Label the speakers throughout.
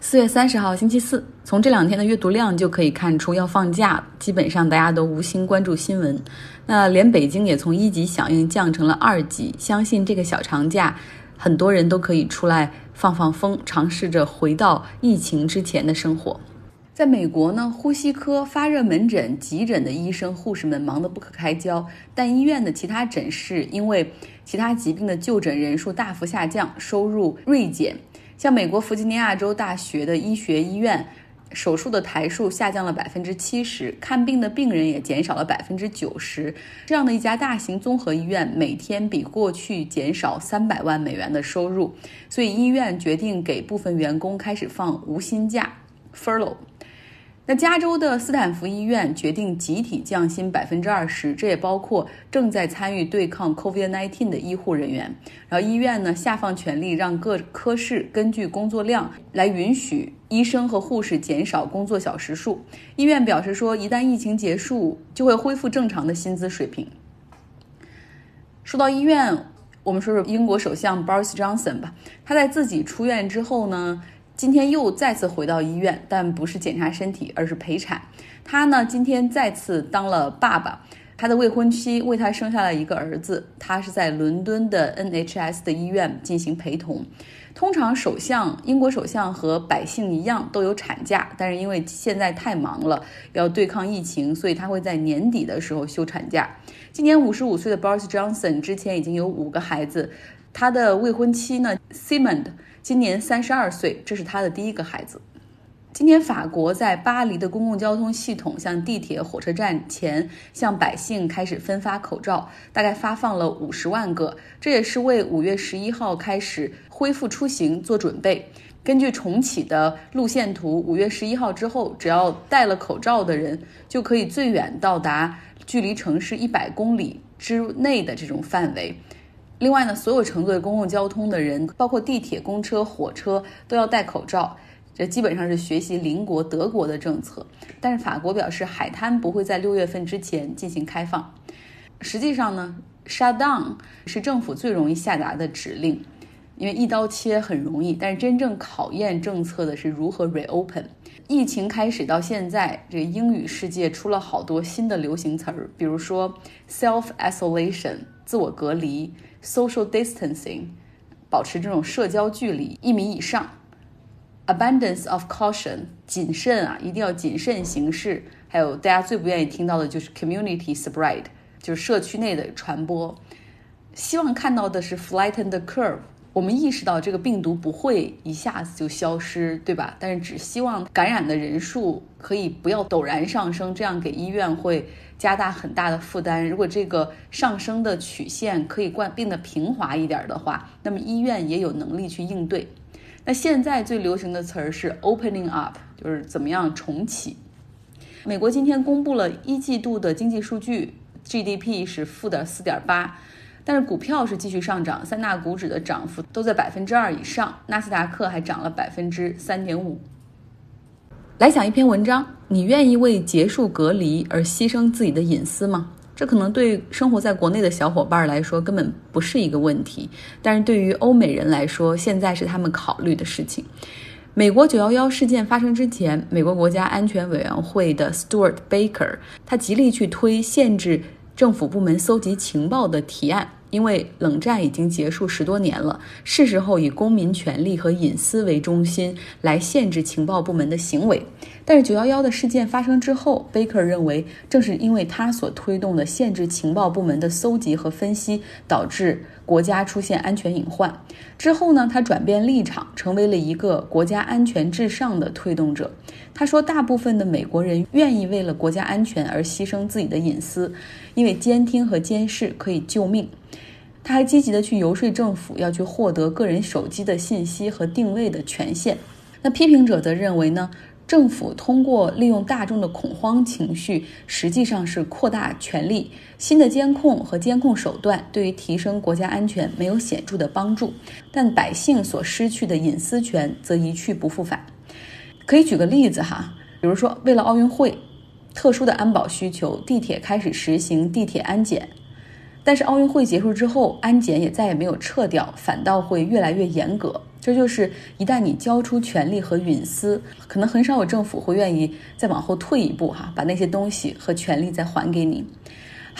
Speaker 1: 四月三十号星期四，从这两天的阅读量就可以看出要放假。基本上大家都无心关注新闻，那连北京也从一级响应降成了二级。相信这个小长假，很多人都可以出来放放风，尝试着回到疫情之前的生活。在美国呢，呼吸科、发热门诊、急诊的医生、护士们忙得不可开交，但医院的其他诊室因为其他疾病的就诊人数大幅下降，收入锐减。像美国弗吉尼亚州大学的医学医院，手术的台数下降了百分之七十，看病的病人也减少了百分之九十。这样的一家大型综合医院，每天比过去减少三百万美元的收入，所以医院决定给部分员工开始放无薪假 （furlough）。那加州的斯坦福医院决定集体降薪百分之二十，这也包括正在参与对抗 COVID-19 的医护人员。然后医院呢下放权力，让各科室根据工作量来允许医生和护士减少工作小时数。医院表示说，一旦疫情结束，就会恢复正常的薪资水平。说到医院，我们说说英国首相 Boris Johnson 吧。他在自己出院之后呢？今天又再次回到医院，但不是检查身体，而是陪产。他呢，今天再次当了爸爸，他的未婚妻为他生下了一个儿子。他是在伦敦的 NHS 的医院进行陪同。通常，首相英国首相和百姓一样都有产假，但是因为现在太忙了，要对抗疫情，所以他会在年底的时候休产假。今年五十五岁的 Boris Johnson 之前已经有五个孩子，他的未婚妻呢 Simon。今年三十二岁，这是他的第一个孩子。今年法国在巴黎的公共交通系统，像地铁、火车站前，向百姓开始分发口罩，大概发放了五十万个。这也是为五月十一号开始恢复出行做准备。根据重启的路线图，五月十一号之后，只要戴了口罩的人，就可以最远到达距离城市一百公里之内的这种范围。另外呢，所有乘坐公共交通的人，包括地铁、公车、火车，都要戴口罩。这基本上是学习邻国德国的政策。但是法国表示，海滩不会在六月份之前进行开放。实际上呢，shut down 是政府最容易下达的指令，因为一刀切很容易。但是真正考验政策的是如何 reopen。疫情开始到现在，这英语世界出了好多新的流行词儿，比如说 self isolation 自我隔离。Social distancing，保持这种社交距离一米以上。Abundance of caution，谨慎啊，一定要谨慎行事。还有大家最不愿意听到的就是 community spread，就是社区内的传播。希望看到的是 flatten the curve。我们意识到这个病毒不会一下子就消失，对吧？但是只希望感染的人数可以不要陡然上升，这样给医院会加大很大的负担。如果这个上升的曲线可以变变得平滑一点的话，那么医院也有能力去应对。那现在最流行的词儿是 opening up，就是怎么样重启。美国今天公布了一季度的经济数据，GDP 是负的四点八。但是股票是继续上涨，三大股指的涨幅都在百分之二以上，纳斯达克还涨了百分之三点五。来讲一篇文章，你愿意为结束隔离而牺牲自己的隐私吗？这可能对生活在国内的小伙伴来说根本不是一个问题，但是对于欧美人来说，现在是他们考虑的事情。美国九幺幺事件发生之前，美国国家安全委员会的 Stuart Baker，他极力去推限制政府部门搜集情报的提案。因为冷战已经结束十多年了，是时候以公民权利和隐私为中心来限制情报部门的行为。但是九幺幺的事件发生之后，贝克认为，正是因为他所推动的限制情报部门的搜集和分析，导致国家出现安全隐患。之后呢，他转变立场，成为了一个国家安全至上的推动者。他说，大部分的美国人愿意为了国家安全而牺牲自己的隐私，因为监听和监视可以救命。他还积极的去游说政府要去获得个人手机的信息和定位的权限。那批评者则认为呢，政府通过利用大众的恐慌情绪，实际上是扩大权力。新的监控和监控手段对于提升国家安全没有显著的帮助，但百姓所失去的隐私权则一去不复返。可以举个例子哈，比如说为了奥运会，特殊的安保需求，地铁开始实行地铁安检。但是奥运会结束之后，安检也再也没有撤掉，反倒会越来越严格。这就是一旦你交出权力和隐私，可能很少有政府会愿意再往后退一步哈，把那些东西和权利再还给你。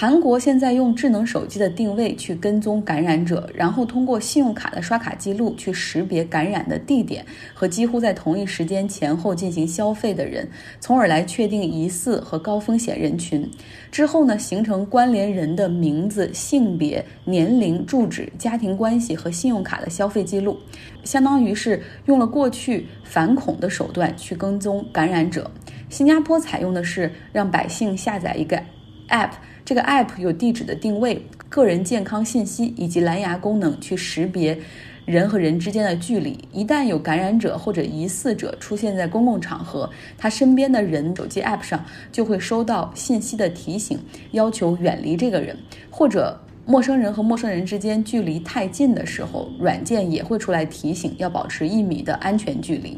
Speaker 1: 韩国现在用智能手机的定位去跟踪感染者，然后通过信用卡的刷卡记录去识别感染的地点和几乎在同一时间前后进行消费的人，从而来确定疑似和高风险人群。之后呢，形成关联人的名字、性别、年龄、住址、家庭关系和信用卡的消费记录，相当于是用了过去反恐的手段去跟踪感染者。新加坡采用的是让百姓下载一个 App。这个 app 有地址的定位、个人健康信息以及蓝牙功能，去识别人和人之间的距离。一旦有感染者或者疑似者出现在公共场合，他身边的人手机 app 上就会收到信息的提醒，要求远离这个人。或者陌生人和陌生人之间距离太近的时候，软件也会出来提醒，要保持一米的安全距离。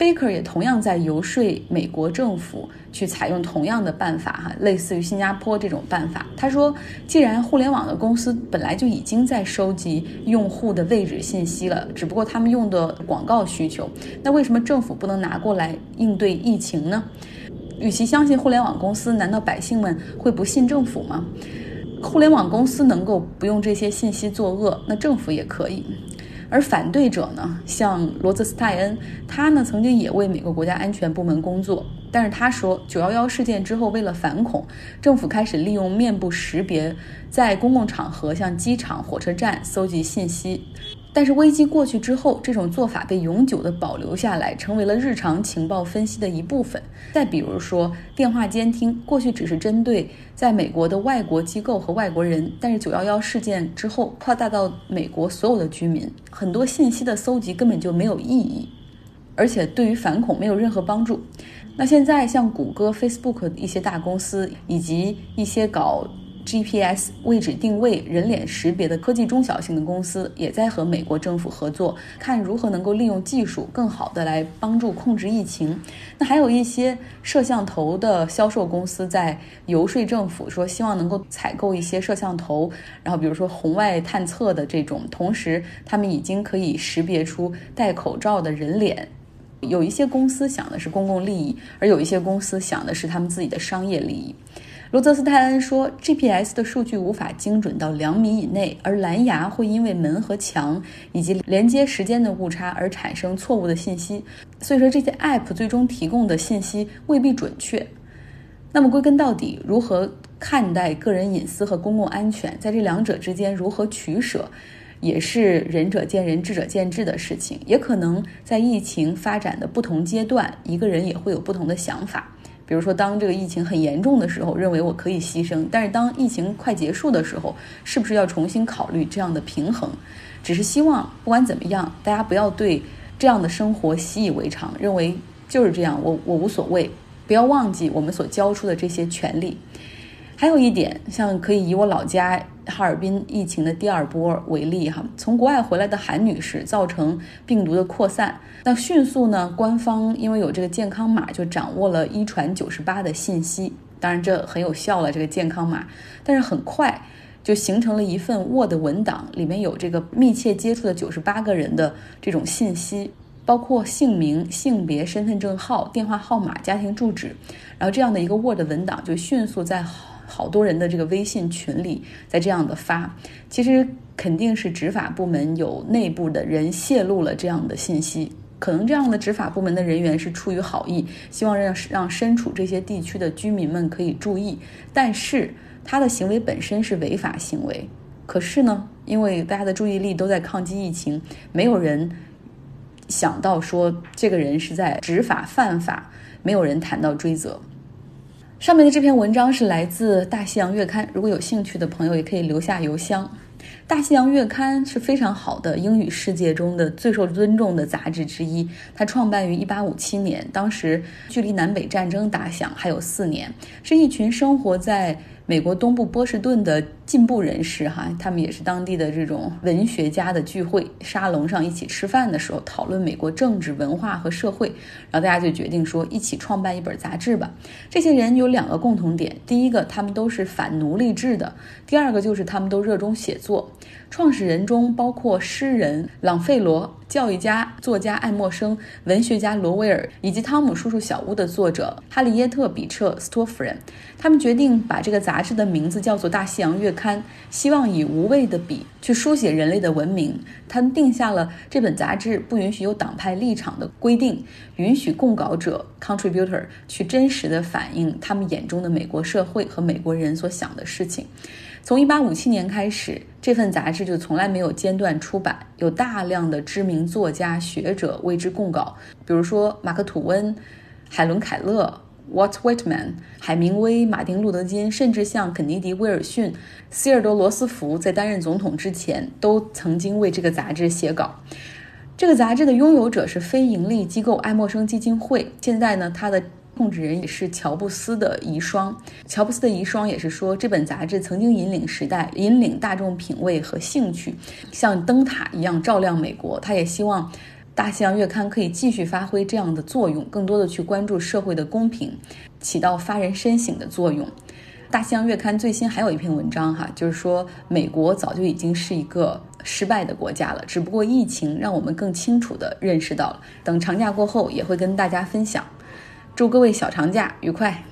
Speaker 1: Baker 也同样在游说美国政府去采用同样的办法，哈，类似于新加坡这种办法。他说，既然互联网的公司本来就已经在收集用户的位置信息了，只不过他们用的广告需求，那为什么政府不能拿过来应对疫情呢？与其相信互联网公司，难道百姓们会不信政府吗？互联网公司能够不用这些信息作恶，那政府也可以。而反对者呢，像罗泽斯泰恩，他呢曾经也为美国国家安全部门工作，但是他说，九幺幺事件之后，为了反恐，政府开始利用面部识别，在公共场合，像机场、火车站搜集信息。但是危机过去之后，这种做法被永久的保留下来，成为了日常情报分析的一部分。再比如说，电话监听，过去只是针对在美国的外国机构和外国人，但是九幺幺事件之后，扩大到美国所有的居民，很多信息的搜集根本就没有意义，而且对于反恐没有任何帮助。那现在像谷歌、Facebook 一些大公司，以及一些搞。GPS 位置定位、人脸识别的科技中小型的公司也在和美国政府合作，看如何能够利用技术更好的来帮助控制疫情。那还有一些摄像头的销售公司在游说政府，说希望能够采购一些摄像头，然后比如说红外探测的这种，同时他们已经可以识别出戴口罩的人脸。有一些公司想的是公共利益，而有一些公司想的是他们自己的商业利益。罗泽斯泰恩说，GPS 的数据无法精准到两米以内，而蓝牙会因为门和墙以及连接时间的误差而产生错误的信息。所以说，这些 App 最终提供的信息未必准确。那么归根到底，如何看待个人隐私和公共安全，在这两者之间如何取舍，也是仁者见仁，智者见智的事情。也可能在疫情发展的不同阶段，一个人也会有不同的想法。比如说，当这个疫情很严重的时候，认为我可以牺牲；但是当疫情快结束的时候，是不是要重新考虑这样的平衡？只是希望不管怎么样，大家不要对这样的生活习以为常，认为就是这样，我我无所谓。不要忘记我们所交出的这些权利。还有一点，像可以以我老家哈尔滨疫情的第二波为例哈，从国外回来的韩女士造成病毒的扩散，那迅速呢，官方因为有这个健康码，就掌握了一传九十八的信息，当然这很有效了这个健康码，但是很快就形成了一份 Word 文档，里面有这个密切接触的九十八个人的这种信息，包括姓名、性别、身份证号、电话号码、家庭住址，然后这样的一个 Word 文档就迅速在。好多人的这个微信群里在这样的发，其实肯定是执法部门有内部的人泄露了这样的信息。可能这样的执法部门的人员是出于好意，希望让让身处这些地区的居民们可以注意。但是他的行为本身是违法行为。可是呢，因为大家的注意力都在抗击疫情，没有人想到说这个人是在执法犯法，没有人谈到追责。上面的这篇文章是来自《大西洋月刊》，如果有兴趣的朋友也可以留下邮箱。《大西洋月刊》是非常好的英语世界中的最受尊重的杂志之一。它创办于1857年，当时距离南北战争打响还有四年，是一群生活在。美国东部波士顿的进步人士，哈，他们也是当地的这种文学家的聚会沙龙上一起吃饭的时候，讨论美国政治、文化和社会，然后大家就决定说一起创办一本杂志吧。这些人有两个共同点：第一个，他们都是反奴隶制的；第二个就是他们都热衷写作。创始人中包括诗人朗费罗。教育家、作家爱默生、文学家罗威尔以及《汤姆叔叔小屋》的作者哈利耶特·比彻斯托夫人，他们决定把这个杂志的名字叫做《大西洋月刊》，希望以无畏的笔去书写人类的文明。他们定下了这本杂志不允许有党派立场的规定，允许供稿者 （contributor） 去真实的反映他们眼中的美国社会和美国人所想的事情。从1857年开始，这份杂志就从来没有间断出版，有大量的知名作家、学者为之供稿，比如说马克·吐温、海伦·凯勒、Walt Whitman、海明威、马丁·路德·金，甚至像肯尼迪、威尔逊、希尔多·罗斯福在担任总统之前，都曾经为这个杂志写稿。这个杂志的拥有者是非盈利机构爱默生基金会，现在呢，它的。控制人也是乔布斯的遗孀，乔布斯的遗孀也是说，这本杂志曾经引领时代，引领大众品味和兴趣，像灯塔一样照亮美国。他也希望《大西洋月刊》可以继续发挥这样的作用，更多的去关注社会的公平，起到发人深省的作用。《大西洋月刊》最新还有一篇文章哈，就是说美国早就已经是一个失败的国家了，只不过疫情让我们更清楚地认识到了。等长假过后，也会跟大家分享。祝各位小长假愉快！